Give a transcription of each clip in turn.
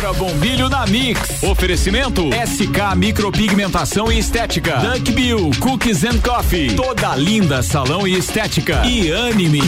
Débora Bombilho na Mix. Oferecimento SK Micropigmentação e Estética. Duck Bill Cookies and Coffee. Toda linda salão e estética. E anime.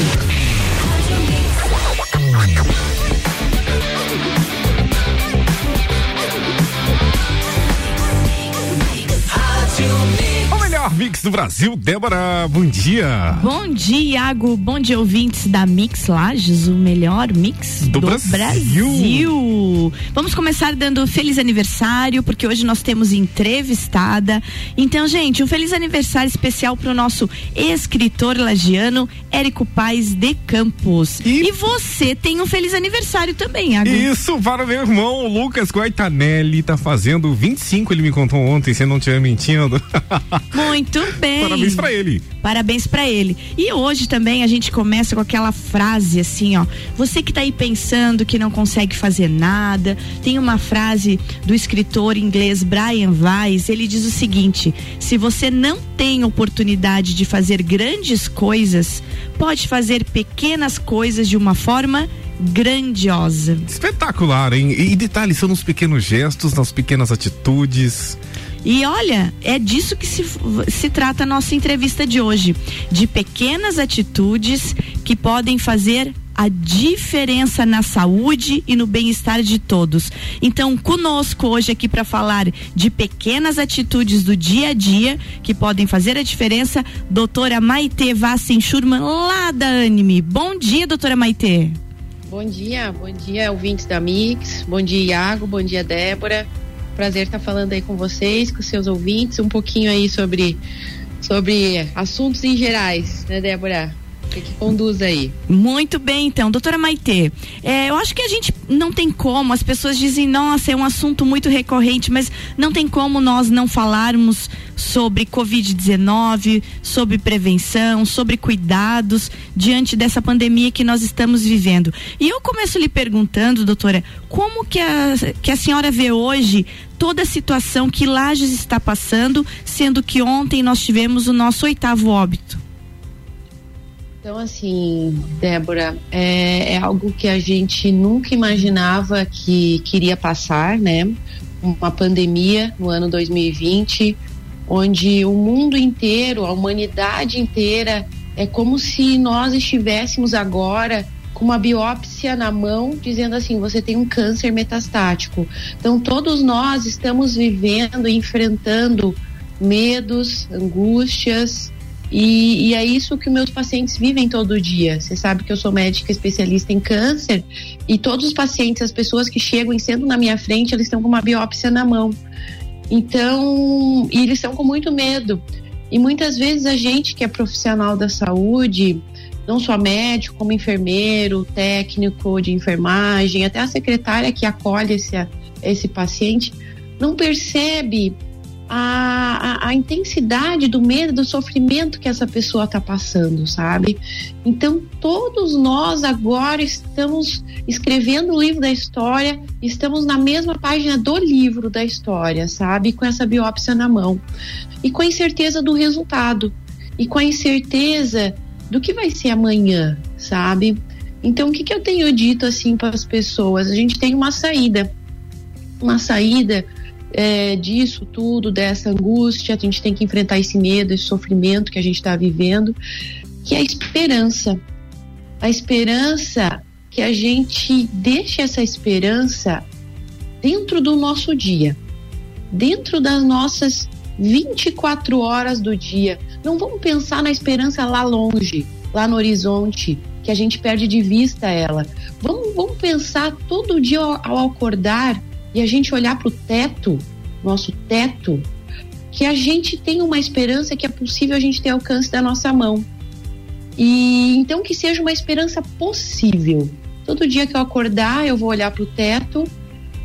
Mix do Brasil. Débora, bom dia. Bom dia, Iago. Bom dia, ouvintes da Mix Lages, o melhor mix do, do Brasil. Brasil. Vamos começar dando feliz aniversário, porque hoje nós temos entrevistada. Então, gente, um feliz aniversário especial para o nosso escritor lagiano, Érico Paz de Campos. E... e, você tem um feliz aniversário também, Iago. Isso, para o meu irmão, Lucas Guaitanelli, tá fazendo 25, ele me contou ontem, se não estiver mentindo. Muito bem. Parabéns para ele. Parabéns para ele. E hoje também a gente começa com aquela frase assim, ó. Você que tá aí pensando que não consegue fazer nada, tem uma frase do escritor inglês Brian Weiss, ele diz o seguinte: se você não tem oportunidade de fazer grandes coisas, pode fazer pequenas coisas de uma forma grandiosa. Espetacular, hein? E detalhes são nos pequenos gestos, nas pequenas atitudes. E olha, é disso que se, se trata a nossa entrevista de hoje. De pequenas atitudes que podem fazer a diferença na saúde e no bem-estar de todos. Então, conosco hoje aqui para falar de pequenas atitudes do dia a dia que podem fazer a diferença, doutora Maite Vassen Schurman, lá da Anime. Bom dia, doutora Maite. Bom dia, bom dia, ouvintes da Mix. Bom dia, Iago. Bom dia, Débora. Prazer estar falando aí com vocês, com seus ouvintes, um pouquinho aí sobre, sobre assuntos em gerais, né, Débora? Que, conduz aí? Muito bem, então, doutora Maitê. É, eu acho que a gente não tem como, as pessoas dizem, nossa, é um assunto muito recorrente, mas não tem como nós não falarmos sobre Covid-19, sobre prevenção, sobre cuidados diante dessa pandemia que nós estamos vivendo. E eu começo lhe perguntando, doutora, como que a, que a senhora vê hoje toda a situação que Lages está passando, sendo que ontem nós tivemos o nosso oitavo óbito? Então, assim, Débora, é, é, algo que a gente nunca imaginava que queria passar, né? Uma pandemia no ano 2020, onde o mundo inteiro, a humanidade inteira, é como se nós estivéssemos agora com uma biópsia na mão, dizendo assim: você tem um câncer metastático. Então, todos nós estamos vivendo enfrentando medos, angústias, e, e, é isso que meus pacientes vivem todo dia. Você sabe que eu sou médica especialista em câncer e todos os pacientes, as pessoas que chegam e sentam na minha frente, eles estão com uma biópsia na mão. Então, e eles estão com muito medo. E muitas vezes a gente que é profissional da saúde, não só médico, como enfermeiro, técnico de enfermagem, até a secretária que acolhe esse, esse paciente, não percebe a, a, a, intensidade do medo, do sofrimento que essa pessoa está passando, sabe? Então, todos nós agora estamos escrevendo o livro da história, estamos na mesma página do livro da história, sabe? Com essa biópsia na mão. E com a incerteza do resultado. E com a incerteza do que vai ser amanhã, sabe? Então, o que, que eu tenho dito assim para as pessoas? A gente tem uma saída. Uma saída é, disso tudo, dessa angústia, a gente tem que enfrentar esse medo, esse sofrimento que a gente está vivendo, que é a esperança. A esperança que a gente deixe essa esperança dentro do nosso dia, dentro das nossas 24 horas do dia. Não vamos pensar na esperança lá longe, lá no horizonte, que a gente perde de vista ela. Vamos, vamos pensar todo dia ao, ao acordar e a gente olhar para o teto, nosso teto, que a gente tem uma esperança que é possível a gente ter alcance da nossa mão. E então que seja uma esperança possível. Todo dia que eu acordar, eu vou olhar para o teto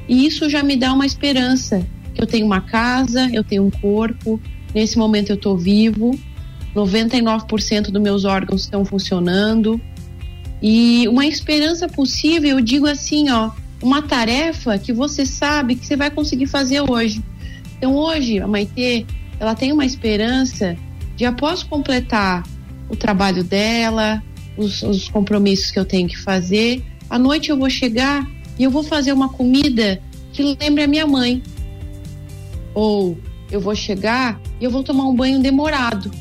e isso já me dá uma esperança que eu tenho uma casa, eu tenho um corpo, nesse momento eu estou vivo, 99% dos meus órgãos estão funcionando. E uma esperança possível, eu digo assim, ó, uma tarefa que você sabe que você vai conseguir fazer hoje. Então hoje a Maitê, ela tem uma esperança de após completar o trabalho dela, os, os compromissos que eu tenho que fazer, à noite eu vou chegar e eu vou fazer uma comida que lembre a minha mãe. Ou eu vou chegar e eu vou tomar um banho demorado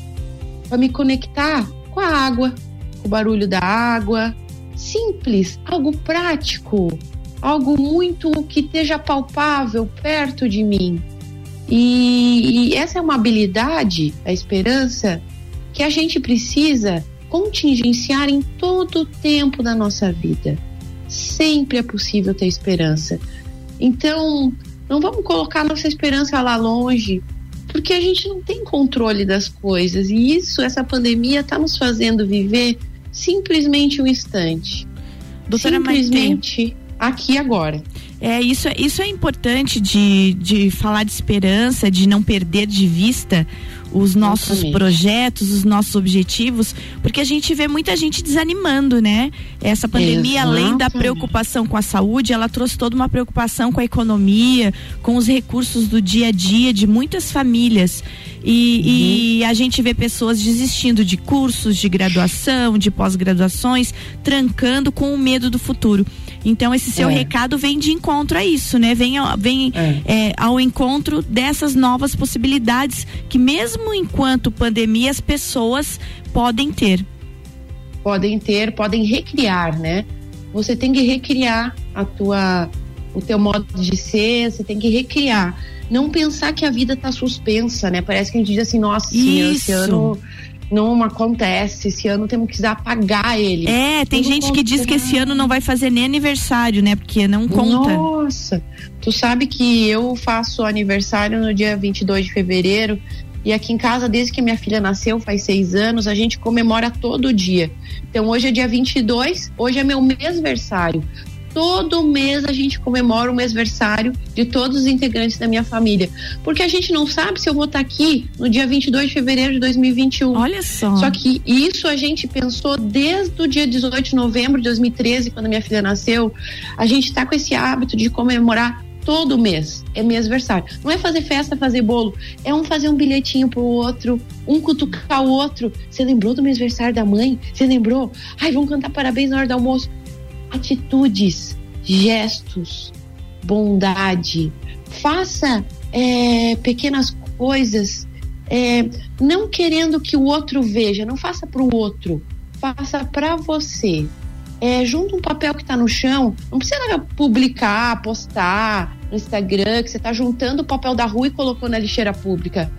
para me conectar com a água, com o barulho da água. Simples, algo prático, algo muito que esteja palpável perto de mim. E, e essa é uma habilidade, a esperança, que a gente precisa contingenciar em todo o tempo da nossa vida. Sempre é possível ter esperança. Então, não vamos colocar nossa esperança lá longe, porque a gente não tem controle das coisas. E isso, essa pandemia, está nos fazendo viver simplesmente um instante. Doutora simplesmente Maite. Aqui agora. É, isso, isso é importante de, de falar de esperança, de não perder de vista os nossos Exatamente. projetos, os nossos objetivos, porque a gente vê muita gente desanimando, né? Essa pandemia, Exatamente. além da preocupação com a saúde, ela trouxe toda uma preocupação com a economia, com os recursos do dia a dia de muitas famílias. E, uhum. e a gente vê pessoas desistindo de cursos, de graduação, de pós-graduações, trancando com o medo do futuro. Então esse seu é. recado vem de encontro a isso, né? Vem, vem é. É, ao encontro dessas novas possibilidades que mesmo enquanto pandemia as pessoas podem ter. Podem ter, podem recriar, né? Você tem que recriar a tua, o teu modo de ser, você tem que recriar não pensar que a vida está suspensa, né? Parece que a gente diz assim, nossa, esse ano não acontece, esse ano temos que apagar ele. É, tem não gente que diz que esse ano não vai fazer nem aniversário, né? Porque não conta. Nossa, tu sabe que eu faço aniversário no dia 22 de fevereiro e aqui em casa, desde que minha filha nasceu, faz seis anos, a gente comemora todo dia. Então hoje é dia 22, hoje é meu mêsversário todo mês a gente comemora o mêsversário de todos os integrantes da minha família. Porque a gente não sabe se eu vou estar aqui no dia 22 de fevereiro de 2021. Olha só. Só que isso a gente pensou desde o dia 18 de novembro de 2013, quando minha filha nasceu. A gente está com esse hábito de comemorar todo mês. É mêsversário. Não é fazer festa, fazer bolo. É um fazer um bilhetinho pro outro, um cutucar o outro. Você lembrou do mêsversário da mãe? Você lembrou? Ai, vamos cantar parabéns na hora do almoço atitudes, gestos, bondade. Faça é, pequenas coisas, é, não querendo que o outro veja, não faça para o outro, faça para você. É, junta um papel que está no chão, não precisa publicar, postar no Instagram, que você está juntando o papel da rua e colocou na lixeira pública.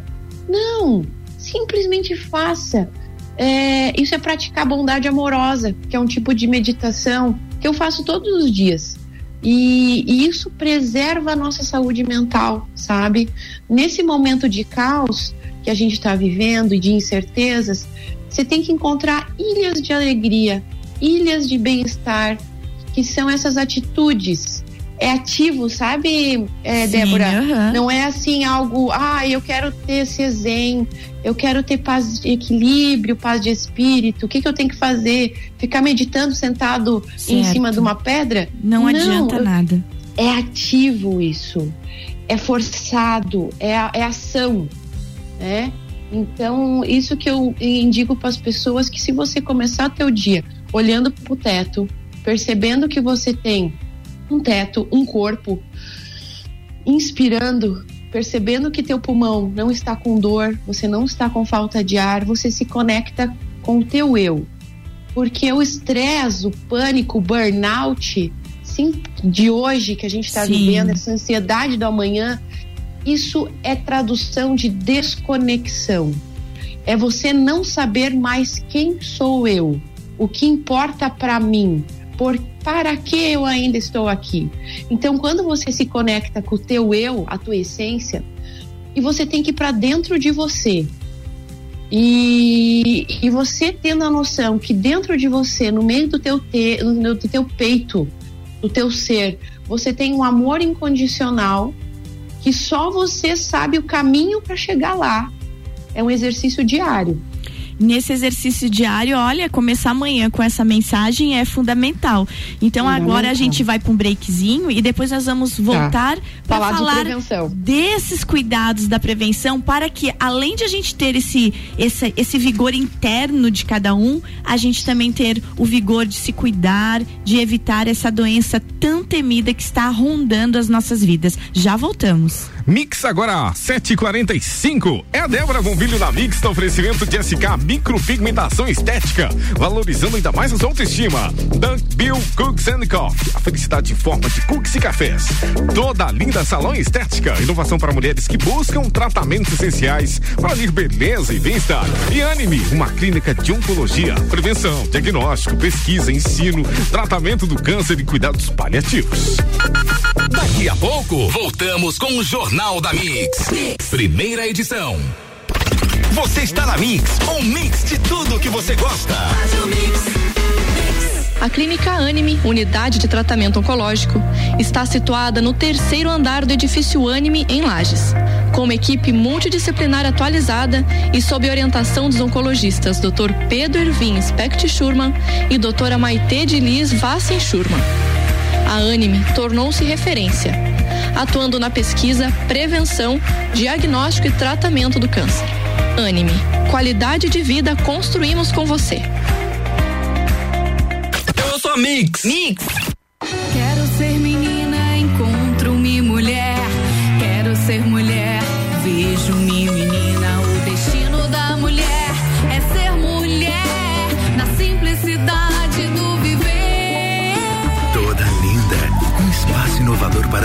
Não, simplesmente faça. É, isso é praticar bondade amorosa, que é um tipo de meditação que eu faço todos os dias. E, e, isso preserva a nossa saúde mental, sabe? Nesse momento de caos que a gente está vivendo e de incertezas, você tem que encontrar ilhas de alegria, ilhas de bem-estar, que são essas atitudes é ativo, sabe, é, Sim, Débora? Uhum. Não é assim algo, ah, eu quero ter esse zen, eu quero ter paz de equilíbrio, paz de espírito. O que, que eu tenho que fazer? Ficar meditando sentado certo. em cima de uma pedra? Não, Não adianta nada. É ativo isso. É forçado, é, é ação, né? Então, isso que eu indico para as pessoas que se você começar teu dia olhando para o teto, percebendo que você tem um teto, um corpo, inspirando, percebendo que teu pulmão não está com dor, você não está com falta de ar, você se conecta com o teu eu. Porque o estresse, o pânico, o burnout sim, de hoje que a gente está vivendo, essa ansiedade do amanhã, isso é tradução de desconexão. É você não saber mais quem sou eu, o que importa para mim, por para que eu ainda estou aqui? Então, quando você se conecta com o teu eu, a tua essência, e você tem que ir para dentro de você. E, e você tendo a noção que dentro de você, no meio do teu, te, no, do teu peito, do teu ser, você tem um amor incondicional que só você sabe o caminho para chegar lá. É um exercício diário. Nesse exercício diário, olha, começar amanhã com essa mensagem é fundamental. Então fundamental. agora a gente vai para um breakzinho e depois nós vamos tá. voltar tá. para falar, falar de desses cuidados da prevenção para que além de a gente ter esse, esse esse vigor interno de cada um, a gente também ter o vigor de se cuidar, de evitar essa doença tão temida que está rondando as nossas vidas. Já voltamos. Mix agora, 7h45. É a Débora Bombilho da Mix, no oferecimento de SK Micropigmentação Estética, valorizando ainda mais a sua autoestima. Dunk Bill Cooks and Coffee, a felicidade em forma de cookies e cafés. Toda linda salão estética, inovação para mulheres que buscam tratamentos essenciais para ter beleza e bem-estar. E Anime, uma clínica de oncologia, prevenção, diagnóstico, pesquisa, ensino, tratamento do câncer e cuidados paliativos. Daqui a pouco, voltamos com o Jornal da mix. Primeira edição. Você está na Mix, um mix de tudo que você gosta. A Clínica Anime, unidade de tratamento oncológico, está situada no terceiro andar do edifício Anime, em Lages. Com uma equipe multidisciplinar atualizada e sob orientação dos oncologistas Dr. Pedro Ervin Specht Schurman e doutora Maite de Liz Vassen Schurman. A Anime tornou-se referência atuando na pesquisa, prevenção, diagnóstico e tratamento do câncer. Anime, qualidade de vida construímos com você. Eu sou a Mix. Mix. Quero ser menina, encontro-me mulher. Quero ser mulher, vejo-me menina.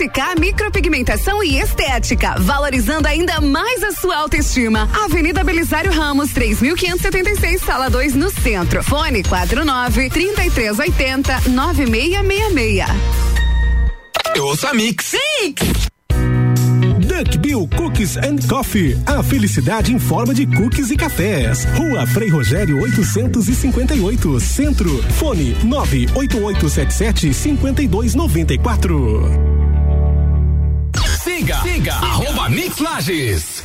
SK Micropigmentação e Estética, valorizando ainda mais a sua autoestima. Avenida Belisário Ramos, 3576, sala 2, no centro. Fone 49 3380 9666. Eu ouço a Mix. Mix! Duck Bill Cookies and Coffee. A felicidade em forma de cookies e cafés. Rua Frei Rogério 858, Centro. Fone 98877 5294. Siga, siga, arroba Mix Lages.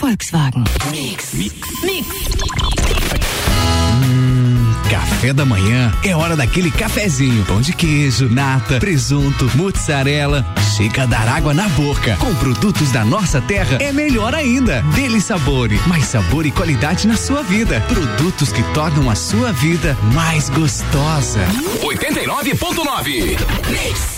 Volkswagen. Mix. Mix. Mix. Café da manhã é hora daquele cafezinho. Pão de queijo, nata, presunto, mozzarella. Chega a dar água na boca. Com produtos da nossa terra é melhor ainda. Dele sabor, mais sabor e qualidade na sua vida. Produtos que tornam a sua vida mais gostosa. 89.9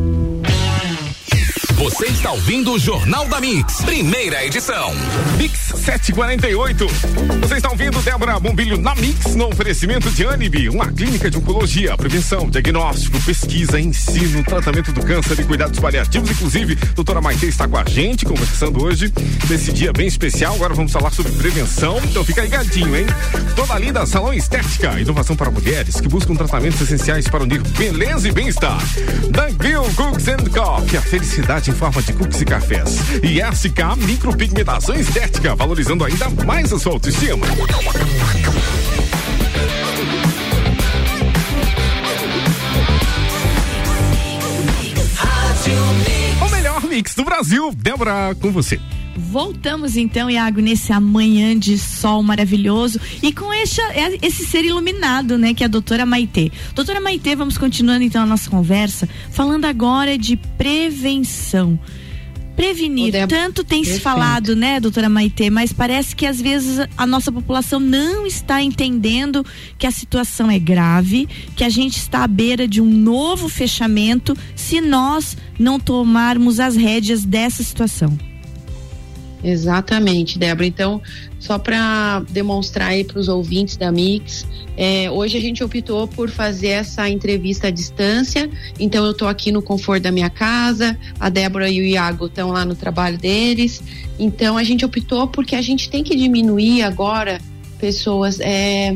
Você está ouvindo o Jornal da Mix, primeira edição. Mix 748. Você está ouvindo Débora Bombilho na Mix, no oferecimento de Anib, uma clínica de oncologia, prevenção, diagnóstico, pesquisa, ensino, tratamento do câncer e cuidados paliativos. Inclusive, doutora Maite está com a gente, conversando hoje, nesse dia bem especial. Agora vamos falar sobre prevenção, então fica ligadinho, hein? Toda linda salão estética, inovação para mulheres que buscam tratamentos essenciais para unir beleza e bem-estar. Danville Cooks and Coffee, a felicidade em forma de cookies e cafés. E SK Micropigmentação Estética, valorizando ainda mais a sua autoestima. O melhor mix do Brasil. Débora, com você. Voltamos então, Iago, nesse amanhã de sol maravilhoso e com esse, esse ser iluminado, né, que é a doutora Maitê. Doutora Maitê, vamos continuando então a nossa conversa, falando agora de prevenção. prevenir. Tanto tem se perfeito. falado, né, doutora Maitê, mas parece que às vezes a nossa população não está entendendo que a situação é grave, que a gente está à beira de um novo fechamento se nós não tomarmos as rédeas dessa situação. Exatamente, Débora. Então, só para demonstrar aí para os ouvintes da Mix, é, hoje a gente optou por fazer essa entrevista à distância. Então, eu estou aqui no conforto da minha casa, a Débora e o Iago estão lá no trabalho deles. Então, a gente optou porque a gente tem que diminuir agora pessoas, é,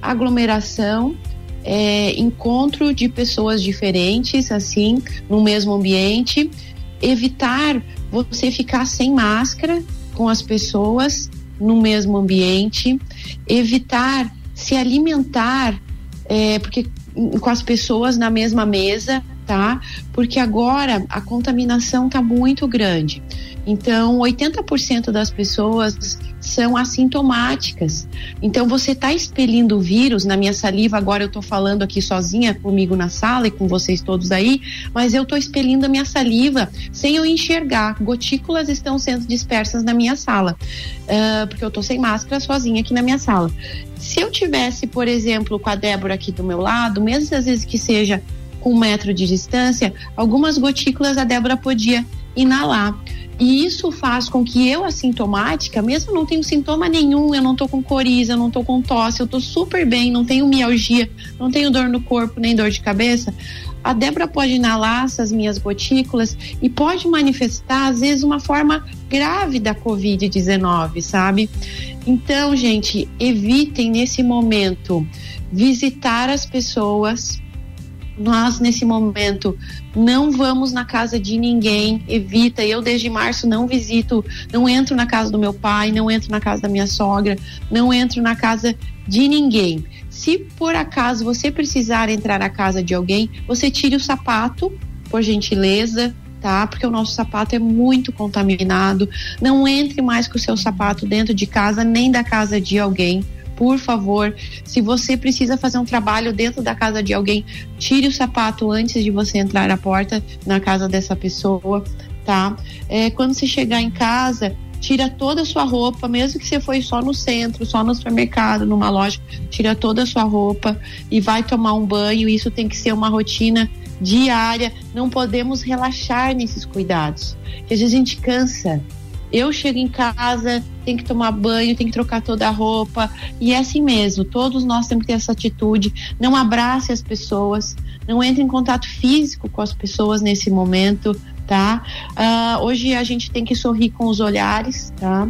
aglomeração. é, encontro de pessoas diferentes, assim, no mesmo ambiente, evitar você ficar sem máscara com as pessoas no mesmo ambiente, evitar se alimentar é, porque com as pessoas na mesma mesa, tá? Porque agora a contaminação tá muito grande. Então, 80% das pessoas são assintomáticas. Então, você está expelindo o vírus na minha saliva. Agora, eu estou falando aqui sozinha comigo na sala e com vocês todos aí, mas eu estou expelindo a minha saliva sem eu enxergar. Gotículas estão sendo dispersas na minha sala, Ah, porque eu estou sem máscara sozinha aqui na minha sala. Se eu tivesse, por exemplo, com a Débora aqui do meu lado, mesmo às vezes que seja um metro de distância, algumas gotículas a Débora podia inalar. E isso faz com que eu, assintomática, mesmo não tenho sintoma nenhum, eu não tô com coriza, eu não tô com tosse, eu tô super bem, não tenho mialgia, não tenho dor no corpo, nem dor de cabeça. A Débora pode inalar essas minhas gotículas e pode manifestar, às vezes, uma forma grave da Covid-19, sabe? Então, gente, evitem nesse momento visitar as pessoas nós nesse momento não vamos na casa de ninguém, evita. Eu desde março não visito, não entro na casa do meu pai, não entro na casa da minha sogra, não entro na casa de ninguém. Se por acaso você precisar entrar na casa de alguém, você tire o sapato, por gentileza, tá? Porque o nosso sapato é muito contaminado. Não entre mais com o seu sapato dentro de casa, nem da casa de alguém por favor, se você precisa fazer um trabalho dentro da casa de alguém, tire o sapato antes de você entrar na porta na casa dessa pessoa, tá? É, quando você chegar em casa, tira toda a sua roupa, mesmo que você foi só no centro, só no supermercado, numa loja, tira toda a sua roupa e vai tomar um banho. Isso tem que ser uma rotina diária. Não podemos relaxar nesses cuidados, porque às vezes a gente cansa. Eu chego em casa, tem que tomar banho, tem que trocar toda a roupa. E é assim mesmo, todos nós temos que ter essa atitude. Não abrace as pessoas, não entre em contato físico com as pessoas nesse momento, tá? Ah, hoje a gente tem que sorrir com os olhares, tá?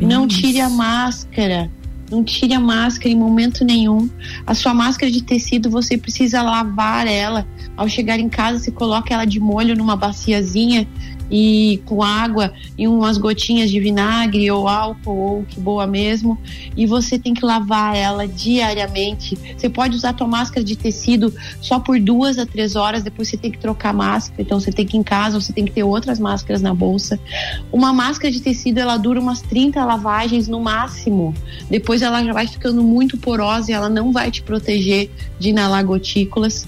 não tire a máscara. Não tire a máscara em momento nenhum. A sua máscara de tecido, você precisa lavar ela. Ao chegar em casa, você coloca ela de molho numa baciazinha e com água e umas gotinhas de vinagre ou álcool ou que boa mesmo e você tem que lavar ela diariamente. Você pode usar a tua máscara de tecido só por duas a três horas, depois você tem que trocar a máscara, então você tem que ir em casa, você tem que ter outras máscaras na bolsa. Uma máscara de tecido ela dura umas 30 lavagens no máximo. Depois ela já vai ficando muito porosa e ela não vai te proteger de inalar gotículas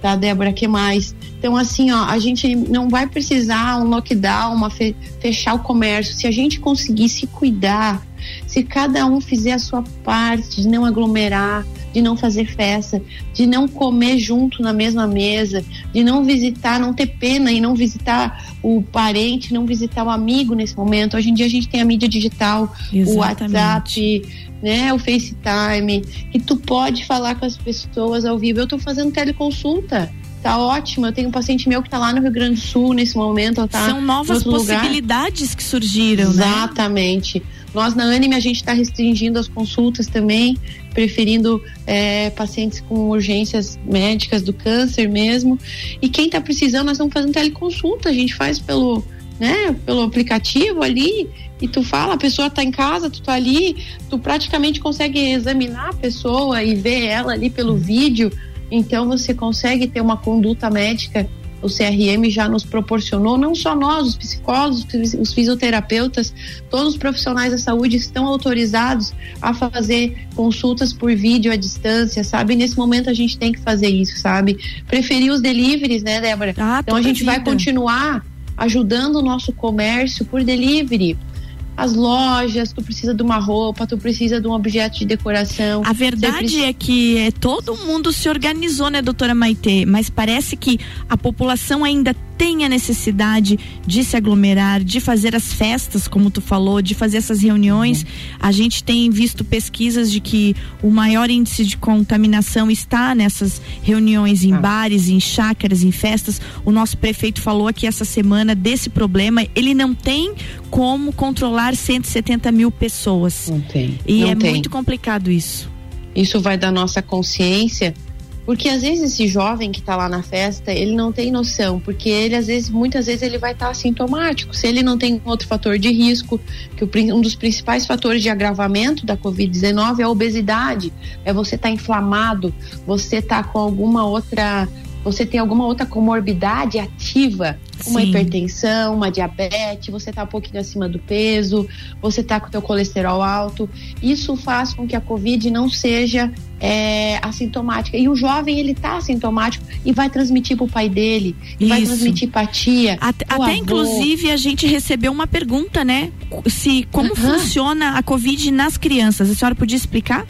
tá, Débora? que mais? Então, assim, ó, a gente não vai precisar um lockdown, uma fe- fechar o comércio. Se a gente conseguir se cuidar, se cada um fizer a sua parte de não aglomerar, de não fazer festa, de não comer junto na mesma mesa, de não visitar, não ter pena e não visitar o parente, não visitar o amigo nesse momento. Hoje em dia a gente tem a mídia digital, o Exatamente. WhatsApp, né, o FaceTime, que tu pode falar com as pessoas ao vivo. Eu tô fazendo teleconsulta. Tá ótimo. Eu tenho um paciente meu que tá lá no Rio Grande do Sul nesse momento. Tá São novas no outro lugar. possibilidades que surgiram, né? Nós na Anime a gente está restringindo as consultas também, preferindo é, pacientes com urgências médicas do câncer mesmo. E quem está precisando, nós estamos fazendo teleconsulta, a gente faz pelo, né, pelo aplicativo ali e tu fala, a pessoa tá em casa, tu tá ali, tu praticamente consegue examinar a pessoa e ver ela ali pelo vídeo. Então você consegue ter uma conduta médica o CRM já nos proporcionou, não só nós, os psicólogos, os fisioterapeutas, todos os profissionais da saúde estão autorizados a fazer consultas por vídeo à distância, sabe? Nesse momento a gente tem que fazer isso, sabe? Preferir os deliveries, né, Débora? Ah, então a gente vai vida. continuar ajudando o nosso comércio por delivery. As lojas, tu precisa de uma roupa, tu precisa de um objeto de decoração. A verdade é que é, todo mundo se organizou, né, doutora Maitê? Mas parece que a população ainda tem a necessidade de se aglomerar, de fazer as festas, como tu falou, de fazer essas reuniões. A gente tem visto pesquisas de que o maior índice de contaminação está nessas reuniões em bares, em chácaras, em festas. O nosso prefeito falou aqui essa semana desse problema. Ele não tem como controlar 170 mil pessoas. Não tem. E não é tem. muito complicado isso. Isso vai da nossa consciência, porque às vezes esse jovem que está lá na festa, ele não tem noção, porque ele às vezes, muitas vezes ele vai estar assintomático. Se ele não tem outro fator de risco, que o um dos principais fatores de agravamento da COVID-19 é a obesidade, é você estar inflamado, você estar com alguma outra, você tem alguma outra comorbidade ativa, uma Sim. hipertensão, uma diabetes, você está um pouquinho acima do peso, você está com o teu colesterol alto. Isso faz com que a Covid não seja é, assintomática. E o jovem, ele tá assintomático e vai transmitir pro pai dele, e vai transmitir pra tia. Até, até inclusive a gente recebeu uma pergunta, né? Se como Aham. funciona a Covid nas crianças. A senhora podia explicar?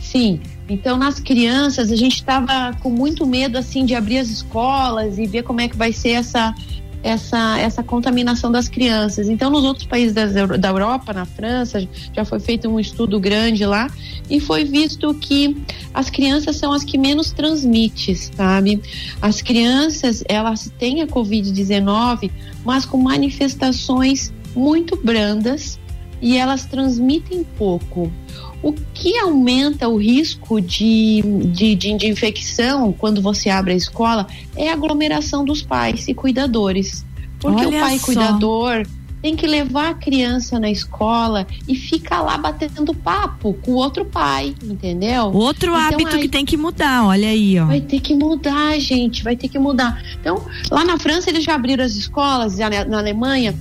Sim. Então, nas crianças, a gente estava com muito medo, assim, de abrir as escolas e ver como é que vai ser essa, essa, essa contaminação das crianças. Então, nos outros países da Europa, na França, já foi feito um estudo grande lá e foi visto que as crianças são as que menos transmitem, sabe? As crianças, elas têm a Covid-19, mas com manifestações muito brandas e elas transmitem pouco. O que aumenta o risco de, de, de, de infecção quando você abre a escola é a aglomeração dos pais e cuidadores. Porque Olha o pai só. cuidador tem que levar a criança na escola e fica lá batendo papo com o outro pai, entendeu? Outro Então, hábito aí- que tem que mudar, olha aí, ó. Vai ter que mudar, gente, vai ter que mudar. Então, lá na França eles já abriram as escolas, na Alemanha,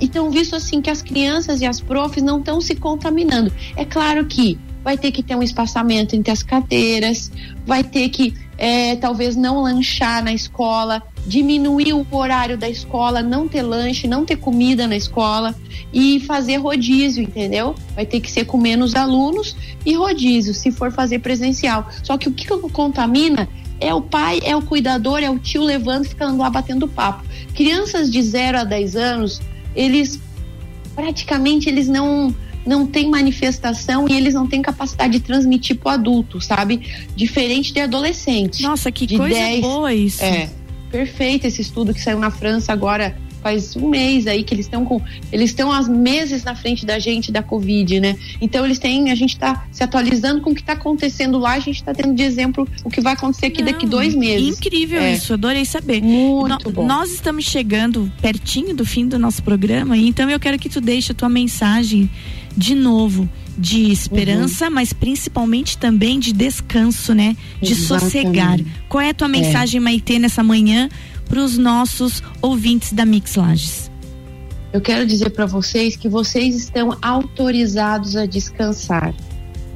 e estão visto assim que as crianças e as profs não estão se contaminando. É claro que vai ter que ter um espaçamento entre as cadeiras, vai ter que é, talvez não lanchar na escola, diminuir o horário da escola, não ter lanche, não ter comida na escola e fazer rodízio, entendeu? Vai ter que ser com menos alunos e rodízio, se for fazer presencial. Só que o que contamina é o pai, é o cuidador, é o tio levando, ficando lá batendo papo. Crianças de 0 a 10 anos, eles praticamente eles não não têm manifestação e eles não têm capacidade de transmitir para o adulto, sabe? Diferente de adolescente. Nossa, que de coisa 10, boa isso. É, perfeito esse estudo que saiu na França agora faz um mês aí que eles estão com eles estão há meses na frente da gente da Covid, né? Então eles têm, a gente está se atualizando com o que está acontecendo lá, a gente está tendo de exemplo o que vai acontecer aqui daqui dois meses. Incrível É. isso, adorei saber. Muito No- bom. Nós estamos chegando pertinho do fim do nosso programa, e então eu quero que tu deixe a tua mensagem de novo de esperança, Uhum. mas principalmente também de descanso, né? De Exatamente. sossegar. Qual é a tua mensagem, Maitê, nessa manhã para os nossos ouvintes da Mix Lages? Eu quero dizer para vocês que vocês estão autorizados a descansar.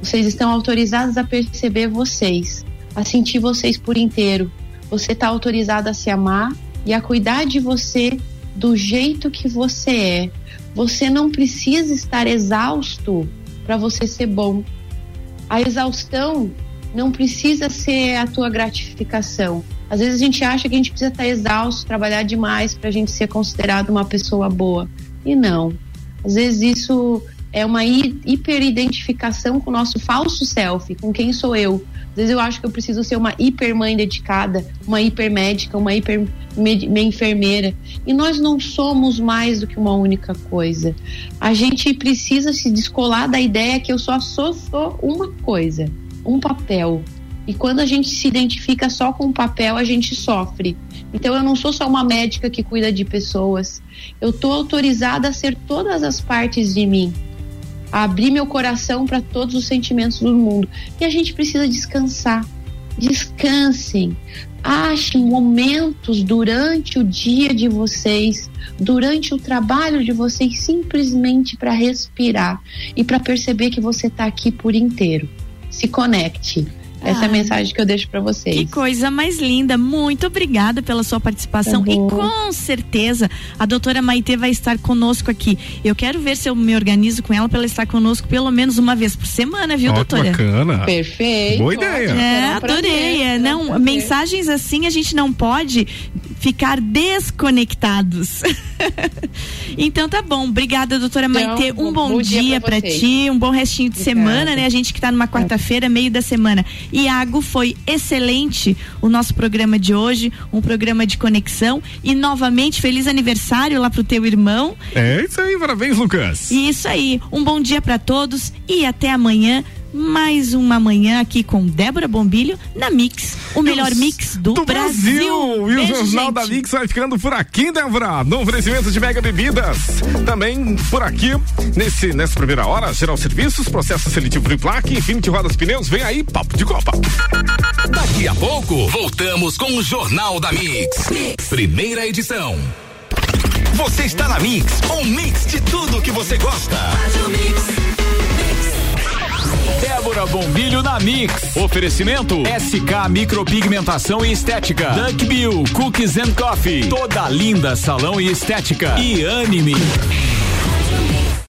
Vocês estão autorizados a perceber vocês, a sentir vocês por inteiro. Você está autorizado a se amar e a cuidar de você do jeito que você é. Você não precisa estar exausto para você ser bom. A exaustão não precisa ser a tua gratificação. Às vezes a gente acha que a gente precisa estar exausto, trabalhar demais para a gente ser considerado uma pessoa boa. E não. Às vezes isso é uma hi- hiperidentificação com o nosso falso self, com quem sou eu. Às vezes eu acho que eu preciso ser uma hipermãe dedicada, uma hipermédica, uma hiper enfermeira. E nós não somos mais do que uma única coisa. A gente precisa se descolar da ideia que eu só sou, sou uma coisa, um papel. E quando a gente se identifica só com o papel, a gente sofre. Então eu não sou só uma médica que cuida de pessoas. Eu tô autorizada a ser todas as partes de mim. A abrir meu coração para todos os sentimentos do mundo. E a gente precisa descansar. Descansem. Achem momentos durante o dia de vocês, durante o trabalho de vocês, simplesmente para respirar e para perceber que você está aqui por inteiro. Se conecte. Essa é a mensagem que eu deixo para vocês. Que coisa mais linda. Muito obrigada pela sua participação. Tá e com certeza a doutora Maitê vai estar conosco aqui. Eu quero ver se eu me organizo com ela para ela estar conosco pelo menos uma vez por semana, viu, que doutora? bacana. Perfeito. Boa ideia. É, adorei. É, um não, mensagens assim a gente não pode ficar desconectados. então tá bom. Obrigada, doutora Então, Maitê. Um bom- bom, dia dia, vocês. ti, um bom restinho de Obrigada. semana, né? A gente que tá numa quarta-feira, meio da semana. Iago, foi excelente o nosso programa de hoje, um programa de conexão. E novamente, feliz aniversário lá pro teu irmão. É isso aí, parabéns, Lucas. E isso aí, um bom dia pra todos e até amanhã. Mais uma manhã aqui com Débora Bombilho na Mix, o melhor mix do, Brasil. E o Beijo, Jornal gente. da Mix vai ficando por aqui, Débora. No oferecimento de Mega Bebidas. Também por aqui, nesse, nessa primeira hora, geral serviços, processo seletivo de placa, Infinity Rodas Pneus, vem aí, papo de copa. Daqui a pouco, voltamos com o Jornal da mix. Primeira edição. Você está na Mix, um mix de tudo que você gosta. Débora Bombilho na Mix. Oferecimento SK Micropigmentação e Estética. Duck Bill Cookies and Coffee. Toda linda salão e estética. E Anime.